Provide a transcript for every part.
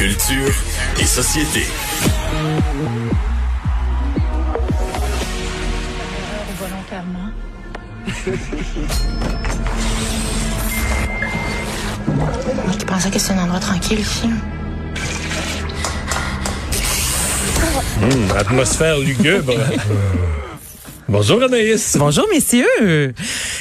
Culture et société. volontairement. Moi qui pensais que c'est un endroit tranquille ici. Hum, atmosphère lugubre. Bonjour Anaïs. Bonjour messieurs.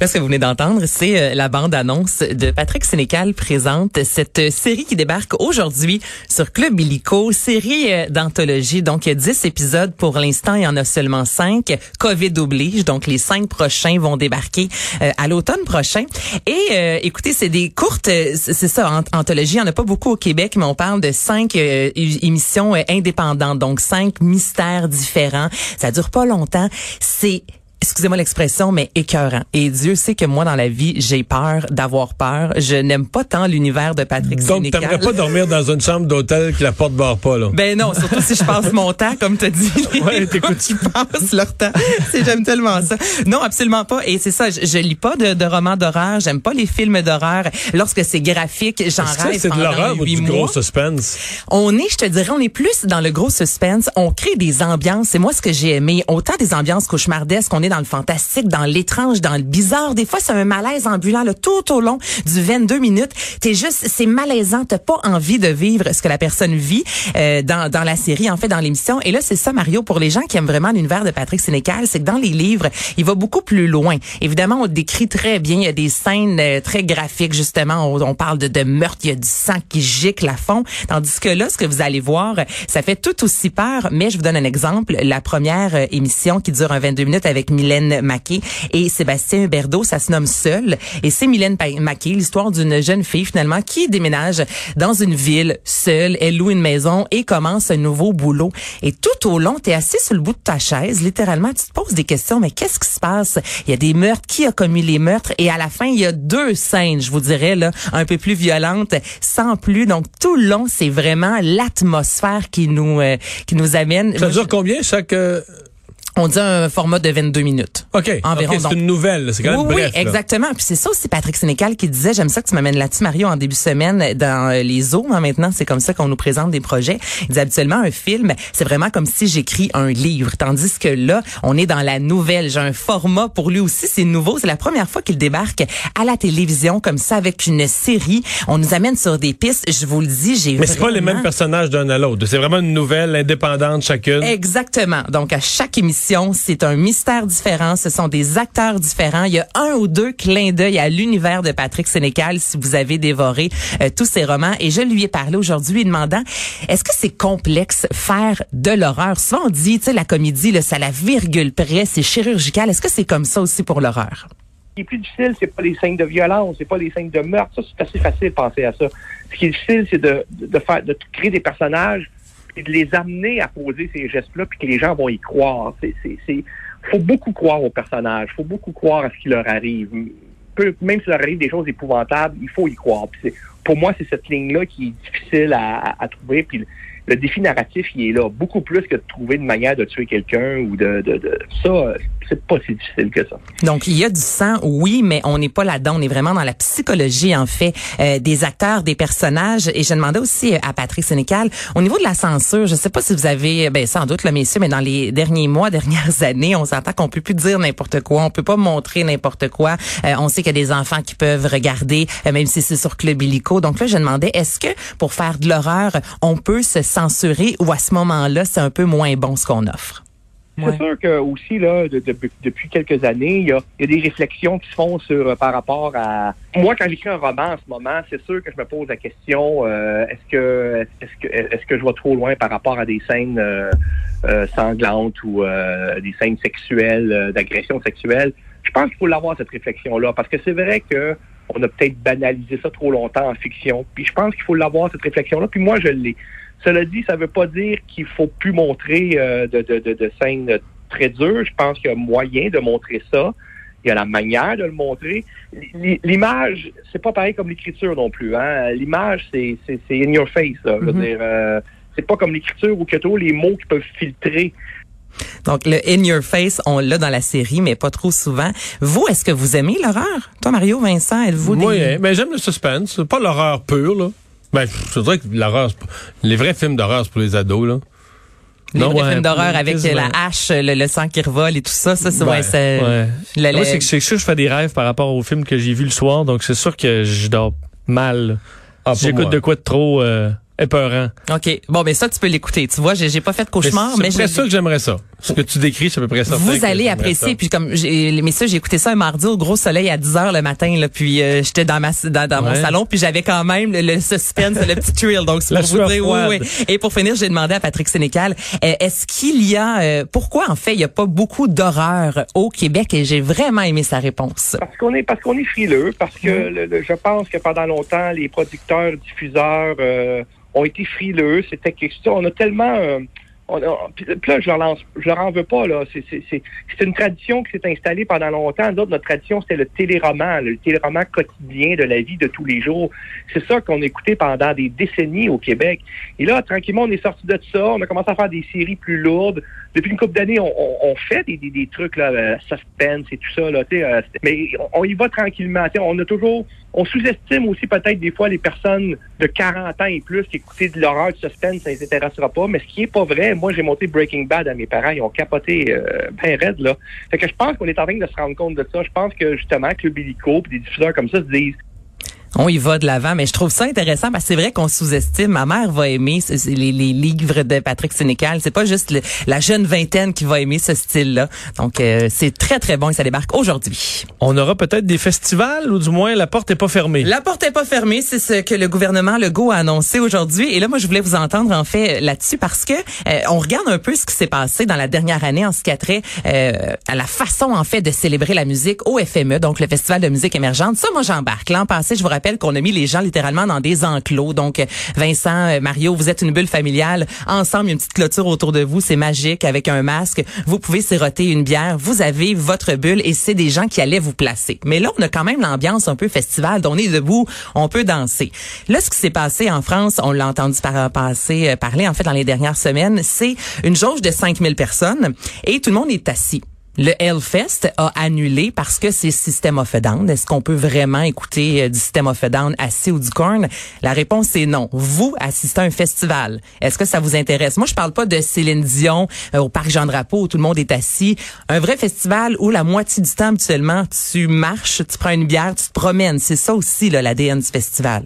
Là, ce que vous venez d'entendre, c'est euh, la bande-annonce de Patrick Sénécal présente cette euh, série qui débarque aujourd'hui sur Club Illico, série euh, d'anthologie. Donc, il y a 10 épisodes pour l'instant, il y en a seulement 5. COVID oblige, donc les 5 prochains vont débarquer à l'automne prochain. Et écoutez, c'est des courtes, c'est ça, anthologie. Il n'y en a pas beaucoup au Québec, mais on parle de 5 émissions indépendantes, donc 5 mystères différents. Ça dure pas longtemps. C'est Merci excusez-moi l'expression, mais écœurant. Et Dieu sait que moi, dans la vie, j'ai peur d'avoir peur. Je n'aime pas tant l'univers de Patrick Donc, t'aimerais pas dormir dans une chambre d'hôtel que la porte barre pas, là? Ben non, surtout si je passe mon temps, comme tu dit. Ouais, t'écoutes. qui passent leur temps. J'aime tellement ça. Non, absolument pas. Et c'est ça, je, je lis pas de, de romans d'horreur. J'aime pas les films d'horreur. Lorsque c'est graphique, j'en rêve c'est de l'horreur ou du mois. gros suspense? On est, je te dirais, on est plus dans le gros suspense. On crée des ambiances. C'est moi ce que j'ai aimé. Autant des ambiances cauchemardesques, on est dans le fantastique, dans l'étrange, dans le bizarre. Des fois, c'est un malaise ambulant là, tout au long du 22 minutes. T'es juste, c'est malaisant. T'as pas envie de vivre ce que la personne vit euh, dans, dans la série, en fait, dans l'émission. Et là, c'est ça, Mario, pour les gens qui aiment vraiment l'univers de Patrick Sénécal, c'est que dans les livres, il va beaucoup plus loin. Évidemment, on décrit très bien. Il y a des scènes euh, très graphiques, justement. On, on parle de, de meurtre. Il y a du sang qui gicle à fond. Tandis que là, ce que vous allez voir, ça fait tout aussi peur. Mais je vous donne un exemple. La première euh, émission qui dure un 22 minutes avec Mylène Maquet et Sébastien Berdo, ça se nomme Seul. Et c'est Mylène Maquet, l'histoire d'une jeune fille finalement qui déménage dans une ville seule. Elle loue une maison et commence un nouveau boulot. Et tout au long, tu es assis sur le bout de ta chaise, littéralement, tu te poses des questions. Mais qu'est-ce qui se passe? Il y a des meurtres. Qui a commis les meurtres? Et à la fin, il y a deux scènes, je vous dirais, là, un peu plus violentes, sans plus. Donc, tout le long, c'est vraiment l'atmosphère qui nous, euh, qui nous amène. Ça dure combien chaque... euh, on dit un format de 22 minutes. OK, Environ, ok, c'est une nouvelle. C'est quand même Oui, bref. oui, exactement. Puis c'est ça aussi Patrick Sénécal qui disait, j'aime ça que tu m'amènes là-dessus, Mario, en début de semaine, dans euh, les zoos. hein, maintenant, c'est comme ça qu'on nous présente des projets. Il dit habituellement, un film, c'est vraiment comme si j'écris un livre. Tandis que là, on est dans la nouvelle. J'ai un format pour lui aussi, c'est nouveau. C'est la première fois qu'il débarque à la télévision comme ça avec une série. On nous amène sur des pistes. Je vous le dis, j'ai Mais c'est pas les mêmes personnages d'un à l'autre. C'est vraiment une nouvelle indépendante chacune. Exactement. Donc, à chaque émission, c'est un mystère différent. Ce sont des acteurs différents. Il y a un ou deux clins d'œil à l'univers de Patrick Sénécal si vous avez dévoré euh, tous ses romans. Et je lui ai parlé aujourd'hui lui demandant, est-ce que c'est complexe faire de l'horreur? Souvent, on dit, tu sais, la comédie, là, à la virgule près, c'est chirurgical. Est-ce que c'est comme ça aussi pour l'horreur? Ce qui est plus difficile, c'est pas les scènes de violence, c'est pas les scènes de meurtre. Ça, c'est assez facile de penser à ça. Ce qui est difficile, c'est de faire, de créer des personnages et de les amener à poser ces gestes-là, puis que les gens vont y croire. C'est, c'est, c'est, faut beaucoup croire aux personnages, faut beaucoup croire à ce qui leur arrive. Peu- même s'il leur arrive des choses épouvantables, il faut y croire. C'est, pour moi, c'est cette ligne-là qui est difficile à, à- à trouver. Puis le, le défi narratif, il est là. Beaucoup plus que de trouver une manière de tuer quelqu'un ou de, de, de ça, pas si difficile que ça. Donc, il y a du sang, oui, mais on n'est pas là-dedans. On est vraiment dans la psychologie, en fait, euh, des acteurs, des personnages. Et je demandais aussi à Patrick Sénécal, au niveau de la censure, je sais pas si vous avez, ben sans doute, le messieurs, mais dans les derniers mois, dernières années, on s'entend qu'on peut plus dire n'importe quoi, on peut pas montrer n'importe quoi. Euh, on sait qu'il y a des enfants qui peuvent regarder, euh, même si c'est sur Club Illico. Donc là, je demandais, est-ce que pour faire de l'horreur, on peut se censurer ou à ce moment-là, c'est un peu moins bon ce qu'on offre? C'est sûr que aussi là, de- de- depuis quelques années, il y a, y a des réflexions qui se font sur euh, par rapport à. Moi, quand j'écris un roman en ce moment, c'est sûr que je me pose la question euh, est-ce que est-ce que est-ce que je vais trop loin par rapport à des scènes euh, euh, sanglantes ou euh, des scènes sexuelles, d'agression sexuelle? Je pense qu'il faut l'avoir cette réflexion-là parce que c'est vrai que on a peut-être banalisé ça trop longtemps en fiction. Puis je pense qu'il faut l'avoir cette réflexion-là. Puis moi, je l'ai. Cela dit, ça ne veut pas dire qu'il faut plus montrer euh, de, de, de, de scènes très dures. Je pense qu'il y a moyen de montrer ça. Il y a la manière de le montrer. L'image, c'est pas pareil comme l'écriture non plus. Hein? L'image, c'est in your face. Là. Je veux Mhm. dire, euh, c'est pas comme l'écriture où que tu les mots qui peuvent filtrer. Donc, le in your face, on l'a dans la série, mais pas trop souvent. Vous, est-ce que vous aimez l'horreur? Toi, Mario, Vincent, êtes-vous des... hein, mais j'aime le suspense. Pas l'horreur pure, là. Ben, je dirais que l'horreur, les vrais films d'horreur, c'est pour les ados, là. Les Non, vrais ouais, films d'horreur avec quasiment. la hache, le, le sang qui revole et tout ça, ça, c'est Ouais, ouais, c'est- Ouais. le- Moi, c'est que c'est sûr que je fais des rêves par rapport au film que j'ai vu le soir, donc c'est sûr que je dors mal. Ah, Si J'écoute de quoi de trop euh, épeurant. OK. Bon, mais ça, tu peux l'écouter. Tu vois, j'ai j'ai pas fait de Mais cauchemar, mais, C'est à peu près je- ça que j'aimerais ça. Ce que tu décris, c'est à peu près ça. vous allez apprécier. Puis comme, j'ai- mais ça, j'ai écouté ça un mardi au gros soleil à 10 heures le matin. Là, puis euh, j'étais dans ma dans, dans mon salon, puis j'avais quand même le, le suspense, le petit thrill. Donc c'est La pour vous dire, oui, froide. oui. Et pour finir, j'ai demandé à Patrick Sénécal, euh, est-ce qu'il y a, euh, pourquoi en fait il y a pas beaucoup d'horreur au Québec? Et j'ai vraiment aimé sa réponse. Parce qu'on est parce qu'on est frileux, parce que le- le- je pense que pendant longtemps, les producteurs, diffuseurs euh, ont été frileux. C'était quelque chose. On a tellement euh, on là, je leur leur en veux pas là. C'est une tradition qui s'est installée pendant longtemps. Nous autres, notre tradition, c'était le téléroman, le téléroman quotidien de la vie de tous les jours. C'est ça qu'on écoutait pendant des décennies au Québec. Et là, tranquillement, on est sorti de ça. On a commencé à faire des séries plus lourdes. Depuis une couple d'années, on, on, on fait des, des, trucs là, euh, suspense et tout ça là. euh, mais on, y va tranquillement. On a toujours, on sous-estime aussi peut-être des fois les personnes de 40 ans et plus qui écoutaient de l'horreur, du suspense, ça les intéressera pas. Mais ce qui est pas vrai, moi j'ai monté Breaking Bad à mes parents, ils ont capoté euh, ben raide là. Fait que je pense qu'on est en train de se rendre compte de ça. Je pense que justement que le Billico puis des diffuseurs comme ça se disent On y va de l'avant, mais je trouve ça intéressant parce que c'est vrai qu'on sous-estime. Ma mère va aimer les, les livres de Patrick Sénécal. C'est pas juste le- la jeune vingtaine qui va aimer ce style-là. Donc euh, c'est très très bon et ça débarque aujourd'hui. On aura peut-être des festivals ou du moins la porte est pas fermée. La porte est pas fermée, c'est ce que le gouvernement Legault a annoncé aujourd'hui. Et là, moi, je voulais vous entendre en fait là-dessus parce que euh, on regarde un peu ce qui s'est passé dans la dernière année en ce qui a trait euh, à la façon en fait de célébrer la musique au FME, donc le Festival de musique émergente. Ça, moi, j'embarque. L'an passé, je vous rappelle qu'on a mis les gens littéralement dans des enclos. Donc, Vincent, euh, Mario, vous êtes une bulle familiale. Ensemble, une petite clôture autour de vous. C'est magique avec un masque. Vous pouvez siroter une bière. Vous avez votre bulle et c'est des gens qui allaient vous placer. Mais là, on a quand même l'ambiance un peu festival. On est debout, on peut danser. Là, ce qui s'est passé en France, on l'a entendu par, passer, euh, parler en fait dans les dernières semaines, c'est une jauge de 5000 personnes et tout le monde est assis. Le Hellfest a annulé parce que c'est System of a Down. Est-ce qu'on peut vraiment écouter euh, du System of a Down assis ou du corn? La réponse est non. Vous assistez à un festival. Est-ce que ça vous intéresse? Moi, je parle pas de Céline Dion euh, au Parc Jean-Drapeau où tout le monde est assis. Un vrai festival où la moitié du temps, habituellement, tu marches, tu prends une bière, tu te promènes. C'est ça aussi, là, l'ADN du festival.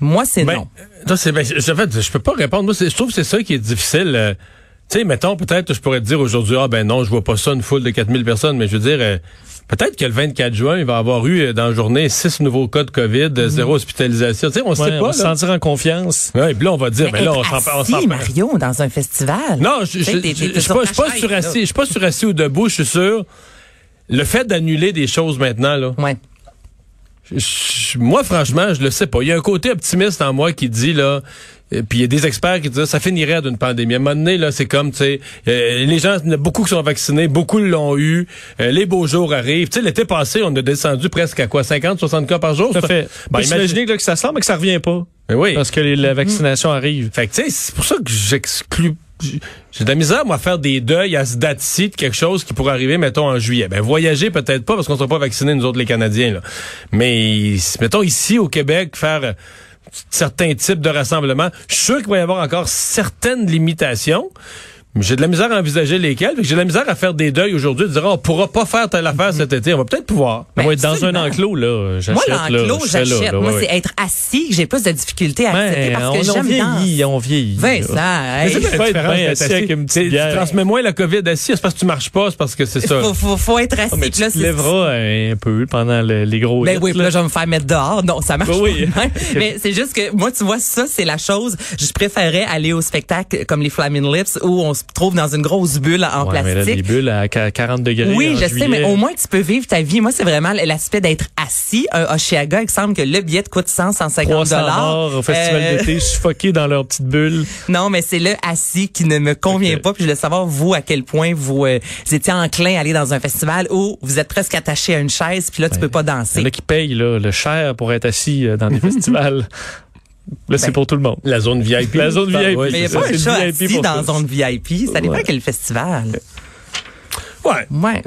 Moi, c'est Ben, non. toi, c'est, ben, en fait, je peux pas répondre. Moi, je trouve que c'est ça qui est difficile. euh, tu sais, mettons, peut-être, je pourrais te dire aujourd'hui, ah ben non, je vois pas ça, une foule de 4000 personnes, mais je veux dire, euh, peut-être que le 24 juin, il va y avoir eu, euh, dans la journée, six nouveaux cas de COVID, euh, zéro hospitalisation. Tu sais, on sait Ouais, pas, on va se sentir en confiance. Ouais, puis là, on va dire, Mais ben là, on s'en s'en Mario, dans un festival. Non, je suis sur pas, ta je suis pas chaise, surassis, je suis pas surassis ou debout, je suis sûr. Le fait d'annuler des choses maintenant, là, Ouais. Je- moi, franchement, je le sais pas. Il y a un côté optimiste en moi qui dit, là, euh, puis il y a des experts qui disent ça finirait d'une pandémie. À un moment donné, là, c'est comme, tu sais, euh, les gens, beaucoup qui sont vaccinés, beaucoup l'ont eu, euh, les beaux jours arrivent. Tu sais, l'été passé, on a descendu presque à quoi, 50, 60 cas par jour? Tout fait. Ben, imagine- imaginez là, que ça semble mais que ça revient pas. Ben oui. Parce que les- la vaccination arrive. Fait que, tu sais, c'est pour ça que j'exclus. J'ai de la misère, moi, à faire des deuils à ce date-ci de quelque chose qui pourrait arriver, mettons, en juillet. Ben, voyager, peut-être pas, parce qu'on sera pas vaccinés, nous autres, les Canadiens, là. Mais, mettons, ici, au Québec, faire euh, certains types de rassemblements, je suis sûr qu'il va y avoir encore certaines limitations. J'ai de la misère à envisager que J'ai de la misère à faire des deuils aujourd'hui, de dire, Ah, on pourra pas faire telle affaire cet été. On va peut-être pouvoir. On Ben, va être dans un enclos, là. J'achète, Moi, l'enclos, j'achète. Moi, ouais, c'est être assis que j'ai plus de difficultés à accepter Ben, parce on, que on j'aime vieillit, on vieillit. Vincent, hey, Mais c'est pas être bien assis assis. avec une petite Tu transmets moins la COVID assis, c'est parce que tu marches pas, c'est parce que c'est ça. faut, faut, faut être assis. Ah, mais puis là, tu te lèveras un peu pendant le- les gros Ben hits, oui, puis là, je vais me faire mettre dehors. Non, ça marche Ben oui. pas. Mais c'est juste que moi, tu vois, ça, c'est la chose. Je préférais aller au spectacle comme les Flaming Lips où on se trouve dans une grosse bulle en Ouais, mais là, plastique. les bulles à qu- 40 degrés. Oui, je sais, mais au moins tu peux vivre ta vie. Moi, c'est vraiment l'aspect d'être assis. Un Oshiaga, il semble que le billet te coûte 100, 150 300 dollars. au festival Euh, d'été, suffoqués dans leur petite bulle. Non, mais c'est le assis qui ne me convient pas. Puis je voulais savoir, vous, à quel point vous, euh, vous étiez enclin à aller dans un festival où vous êtes presque attaché à une chaise, puis là, tu peux pas danser. a qui payent là, le cher pour être assis euh, dans des festivals. Là, c'est Ben, pour tout le monde. La zone VIP. La zone VIP. Mais il n'y a pas un chat VIP assis dans tous. zone VIP. Ça dépend Ouais. quel festival. Ouais. Ouais.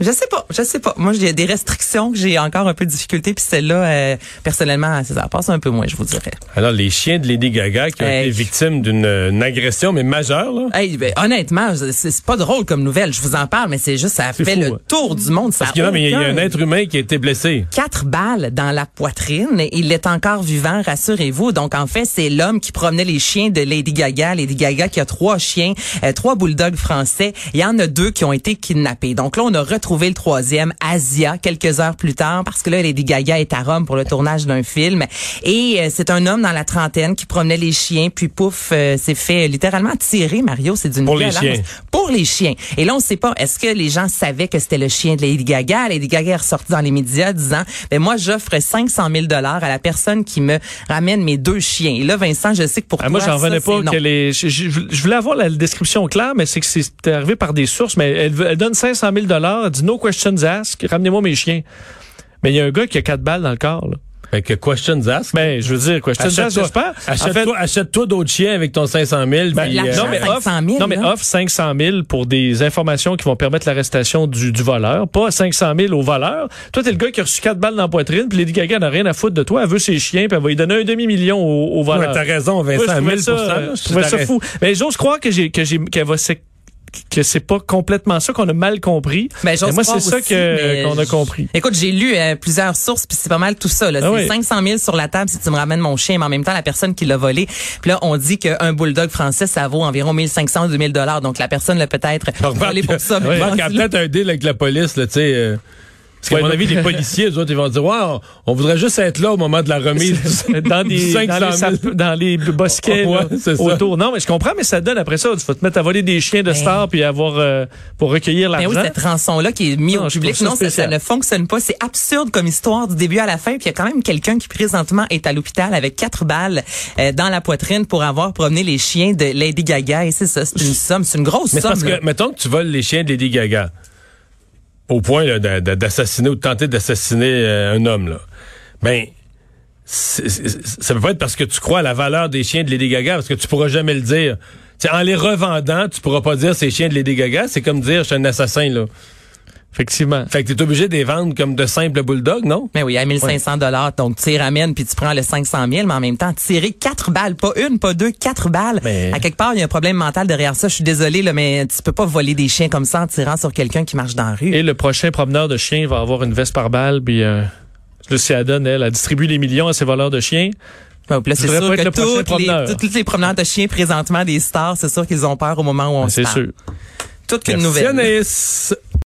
Je sais pas, je sais pas. Moi, j'ai des restrictions que j'ai encore un peu de difficulté, puis celle-là, euh, personnellement, ça passe un peu moins, je vous dirais. Alors, les chiens de Lady Gaga qui ont Hey. été victimes d'une une agression, mais majeure, là? Hey, ben, honnêtement, c'est pas drôle comme nouvelle. Je vous en parle, mais c'est juste, ça fait fou, le ouais. tour du monde. Ça Parce qu'il y a- mais il y a aucun- un être humain qui a été blessé. quatre balles dans la poitrine. Il est encore vivant, rassurez-vous. Donc, en fait, c'est l'homme qui promenait les chiens de Lady Gaga. Lady Gaga qui a trois chiens, euh, trois bulldogs français. Il y en a deux qui ont été kidnappés. Donc là, on a retrouvé le troisième, Asia, quelques heures plus tard, parce que là, Lady Gaga est à Rome pour le tournage d'un film. Et euh, c'est un homme dans la trentaine qui promenait les chiens, puis pouf, euh, s'est fait littéralement tirer, Mario. C'est d'une Pour les chiens. Pour les chiens. Et là, on sait pas, est-ce que les gens savaient que c'était le chien de Lady Gaga? Lady Gaga est ressortie dans les médias disant, ben moi, j'offre 500 000 dollars à la personne qui me ramène mes deux chiens. Et là, Vincent, je sais que pour Ah, toi, moi, j'en revenais pas non. qu'elle est. Je, je- je voulais avoir la description claire, mais c'est que c'est arrivé par des sources. Mais elle, elle donne 500 000 Elle dit no questions asked. Ramenez-moi mes chiens. Mais il y a un gars qui a quatre balles dans le corps. Là. Fait que questions asked? Mais je veux dire, questions asked, Achète-toi j'espère. En fait, achète-toi, d'autres chiens avec ton 500 000. ben, puis, euh, non, mais cinq offre, cent mille, non, mais offre 500 000 pour des informations qui vont permettre l'arrestation du, du voleur, pas 500 000 au voleur. Toi, t'es le gars qui a reçu quatre balles dans la poitrine, puis Lady Gaga n'a rien à foutre de toi. Elle veut ses chiens, puis elle va lui donner un demi-million au, au ouais, voleur. t'as raison, Moi, Vincent, je 1000 trouvais ça, euh, là, je trouvais ça t'arrêtes. fou. Mais j'ose croire que j'ai que j'ai qu'elle va que c'est pas complètement ça qu'on a mal compris. Ben, Mais moi, croire c'est ça que qu'on a compris. Écoute, j'ai lu euh, plusieurs sources, puis c'est pas mal tout ça. Là. Ah c'est oui. 500 000 sur la table si tu me ramènes mon chien, mais en même temps, la personne qui l'a volé. Puis là, on dit qu'un bulldog français, ça vaut environ 1500 2000 dollars. Donc, la personne l'a peut-être volé pour ça. Marc rendu a peut-être un deal avec la police, tu sais. euh, parce qu'à Ouais, mon avis, les policiers, eux autres, ils vont dire, ouais, on, voudrait juste être là au moment de la remise. du- dans du des 500 dans les, 000. sap- dans les bosquets Ouais, là, c'est ça. autour. Non, mais je comprends, mais ça donne après ça. Tu vas te mettre à voler des chiens de Ben. stars puis avoir euh, pour recueillir Ben l'argent. oui, cette rançon-là qui est mise au public, non, ça, ne fonctionne pas. C'est absurde comme histoire du début à la fin. Puis il y a quand même quelqu'un qui présentement est à l'hôpital avec quatre balles euh, dans la poitrine pour avoir promené les chiens de Lady Gaga. Et c'est ça, c'est une somme, c'est une grosse Mais somme. parce là. que, mettons que tu voles les chiens de Lady Gaga, au point d'assassiner ou de tenter d'assassiner euh, un homme, là. Ben, ça peut pas être parce que tu crois à la valeur des chiens de Lady parce que tu pourras jamais le dire. Tu sais, en les revendant, tu pourras pas dire c'est chiens de Lady. C'est comme dire je suis un assassin, là. Effectivement. Fait que t'es obligé de les vendre comme de simples bulldogs, non? Mais oui, à 1500 dollars, donc tu les ramènes puis tu prends le 500 000, mais en même temps, tirer quatre balles, pas une, pas deux, quatre balles. Mais- À quelque part, il y a un problème mental derrière ça. Je suis désolée, là, mais tu peux pas voler des chiens comme ça en tirant sur quelqu'un qui marche dans la rue. Et le prochain promeneur de chiens va avoir une veste par balle puis euh, Lucia donne elle, elle distribue les millions à ses voleurs de chiens. Puis là, c'est sûr que le prochain toutes les, toutes, les promeneurs de chiens présentement des stars, c'est sûr qu'ils ont peur au moment où on se C'est sûr. Toute qu'une nouvelle.